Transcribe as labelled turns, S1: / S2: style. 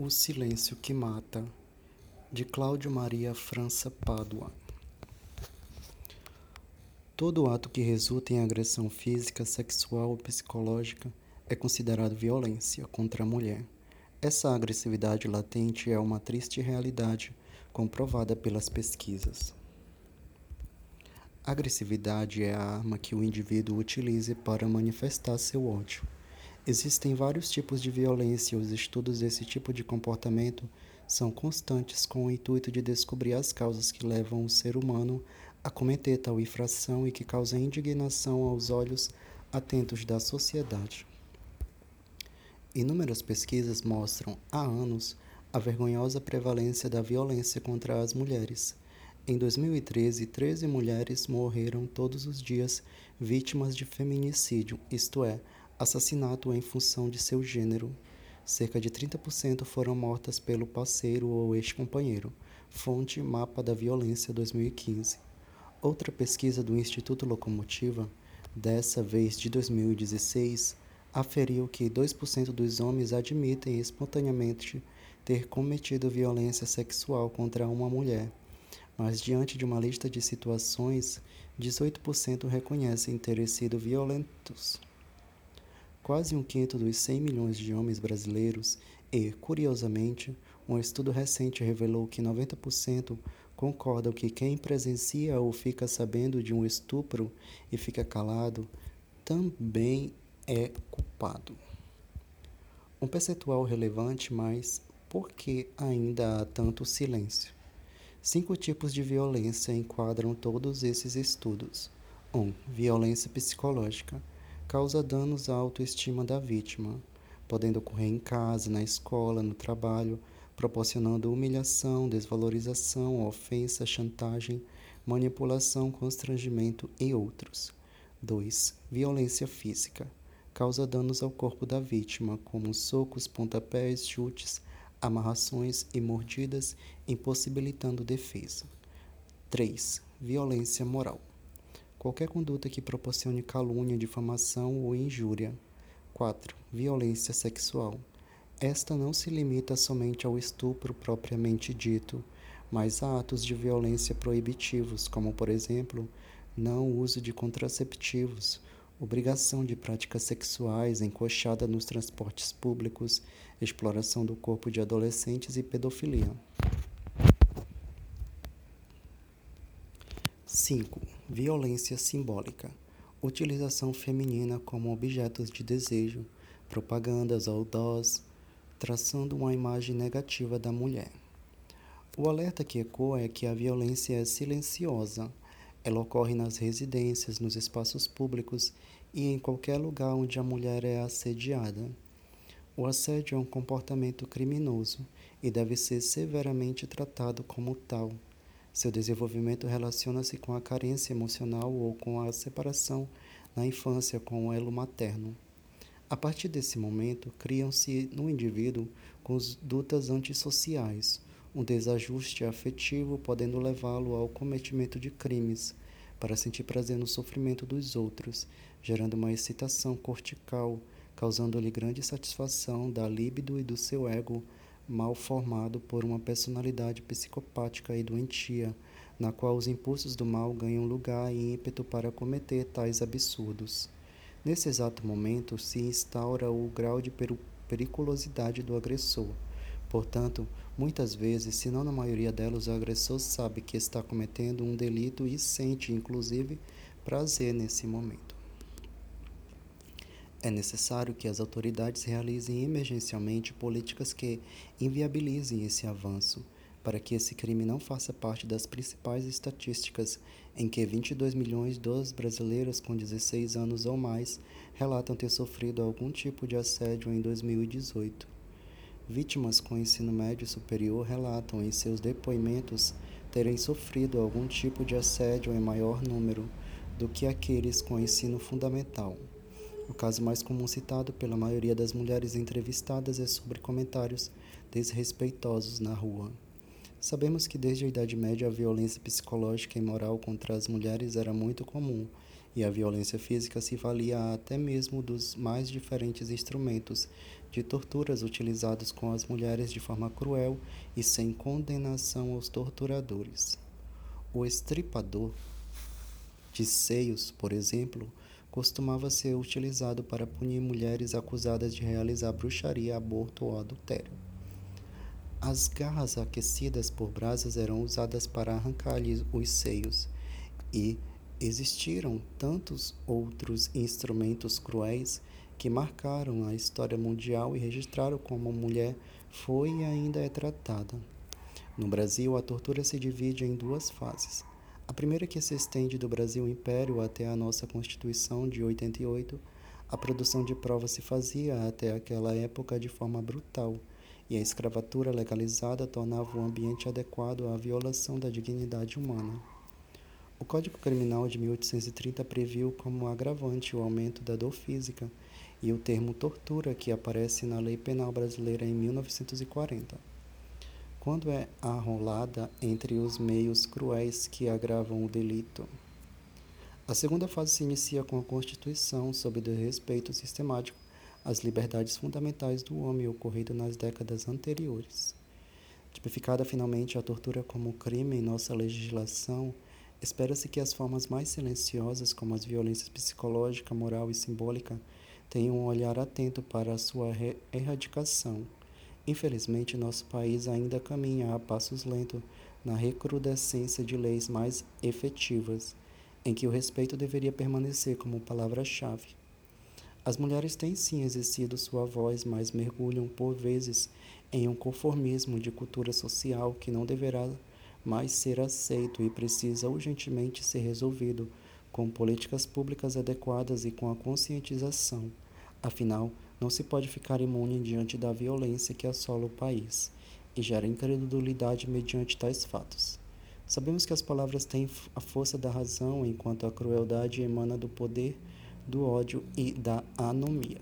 S1: O Silêncio que Mata, de Cláudio Maria França Pádua. Todo ato que resulta em agressão física, sexual ou psicológica é considerado violência contra a mulher. Essa agressividade latente é uma triste realidade comprovada pelas pesquisas. A agressividade é a arma que o indivíduo utiliza para manifestar seu ódio. Existem vários tipos de violência e os estudos desse tipo de comportamento são constantes com o intuito de descobrir as causas que levam o ser humano a cometer tal infração e que causam indignação aos olhos atentos da sociedade. Inúmeras pesquisas mostram há anos a vergonhosa prevalência da violência contra as mulheres. Em 2013, 13 mulheres morreram todos os dias vítimas de feminicídio, isto é, assassinato em função de seu gênero. Cerca de 30% foram mortas pelo parceiro ou ex-companheiro. Fonte Mapa da Violência 2015. Outra pesquisa do Instituto Locomotiva, dessa vez de 2016, aferiu que 2% dos homens admitem espontaneamente ter cometido violência sexual contra uma mulher, mas diante de uma lista de situações, 18% reconhecem terem sido violentos quase um quinto dos 100 milhões de homens brasileiros e, curiosamente, um estudo recente revelou que 90% concordam que quem presencia ou fica sabendo de um estupro e fica calado também é culpado. Um percentual relevante, mas por que ainda há tanto silêncio? Cinco tipos de violência enquadram todos esses estudos. 1. Um, violência psicológica causa danos à autoestima da vítima, podendo ocorrer em casa, na escola, no trabalho, proporcionando humilhação, desvalorização, ofensa, chantagem, manipulação, constrangimento e outros. 2. Violência física. Causa danos ao corpo da vítima, como socos, pontapés, chutes, amarrações e mordidas, impossibilitando defesa. 3. Violência moral qualquer conduta que proporcione calúnia, difamação ou injúria. 4. Violência sexual. Esta não se limita somente ao estupro propriamente dito, mas a atos de violência proibitivos, como, por exemplo, não uso de contraceptivos, obrigação de práticas sexuais, encoxada nos transportes públicos, exploração do corpo de adolescentes e pedofilia. 5. Violência simbólica. Utilização feminina como objetos de desejo, propagandas outdoors, traçando uma imagem negativa da mulher. O alerta que ecoa é que a violência é silenciosa. Ela ocorre nas residências, nos espaços públicos e em qualquer lugar onde a mulher é assediada. O assédio é um comportamento criminoso e deve ser severamente tratado como tal seu desenvolvimento relaciona-se com a carência emocional ou com a separação na infância com o elo materno. A partir desse momento, criam-se no indivíduo condutas antissociais, um desajuste afetivo podendo levá-lo ao cometimento de crimes, para sentir prazer no sofrimento dos outros, gerando uma excitação cortical, causando-lhe grande satisfação da libido e do seu ego mal formado por uma personalidade psicopática e doentia, na qual os impulsos do mal ganham lugar e ímpeto para cometer tais absurdos. Nesse exato momento se instaura o grau de periculosidade do agressor. Portanto, muitas vezes, se não na maioria delas, o agressor sabe que está cometendo um delito e sente, inclusive, prazer nesse momento. É necessário que as autoridades realizem emergencialmente políticas que inviabilizem esse avanço, para que esse crime não faça parte das principais estatísticas em que 22 milhões de brasileiras com 16 anos ou mais relatam ter sofrido algum tipo de assédio em 2018. Vítimas com ensino médio superior relatam em seus depoimentos terem sofrido algum tipo de assédio em maior número do que aqueles com ensino fundamental. O caso mais comum citado pela maioria das mulheres entrevistadas é sobre comentários desrespeitosos na rua. Sabemos que desde a Idade Média a violência psicológica e moral contra as mulheres era muito comum e a violência física se valia até mesmo dos mais diferentes instrumentos de torturas utilizados com as mulheres de forma cruel e sem condenação aos torturadores. O estripador de seios, por exemplo, costumava ser utilizado para punir mulheres acusadas de realizar bruxaria, aborto ou adultério. As garras aquecidas por brasas eram usadas para arrancar-lhes os seios, e existiram tantos outros instrumentos cruéis que marcaram a história mundial e registraram como a mulher foi e ainda é tratada. No Brasil, a tortura se divide em duas fases. A primeira que se estende do Brasil Império até a nossa Constituição de 88, a produção de provas se fazia até aquela época de forma brutal, e a escravatura legalizada tornava o ambiente adequado à violação da dignidade humana. O Código Criminal de 1830 previu como agravante o aumento da dor física e o termo tortura que aparece na Lei Penal Brasileira em 1940 quando é arrolada entre os meios cruéis que agravam o delito. A segunda fase se inicia com a Constituição, sob o respeito sistemático às liberdades fundamentais do homem ocorrido nas décadas anteriores. Tipificada finalmente a tortura como crime em nossa legislação, espera-se que as formas mais silenciosas, como as violências psicológica, moral e simbólica, tenham um olhar atento para a sua erradicação Infelizmente, nosso país ainda caminha a passos lentos na recrudescência de leis mais efetivas, em que o respeito deveria permanecer como palavra-chave. As mulheres têm sim exercido sua voz, mas mergulham por vezes em um conformismo de cultura social que não deverá mais ser aceito e precisa urgentemente ser resolvido com políticas públicas adequadas e com a conscientização. Afinal, não se pode ficar imune diante da violência que assola o país e gera incredulidade mediante tais fatos. Sabemos que as palavras têm a força da razão, enquanto a crueldade emana do poder, do ódio e da anomia.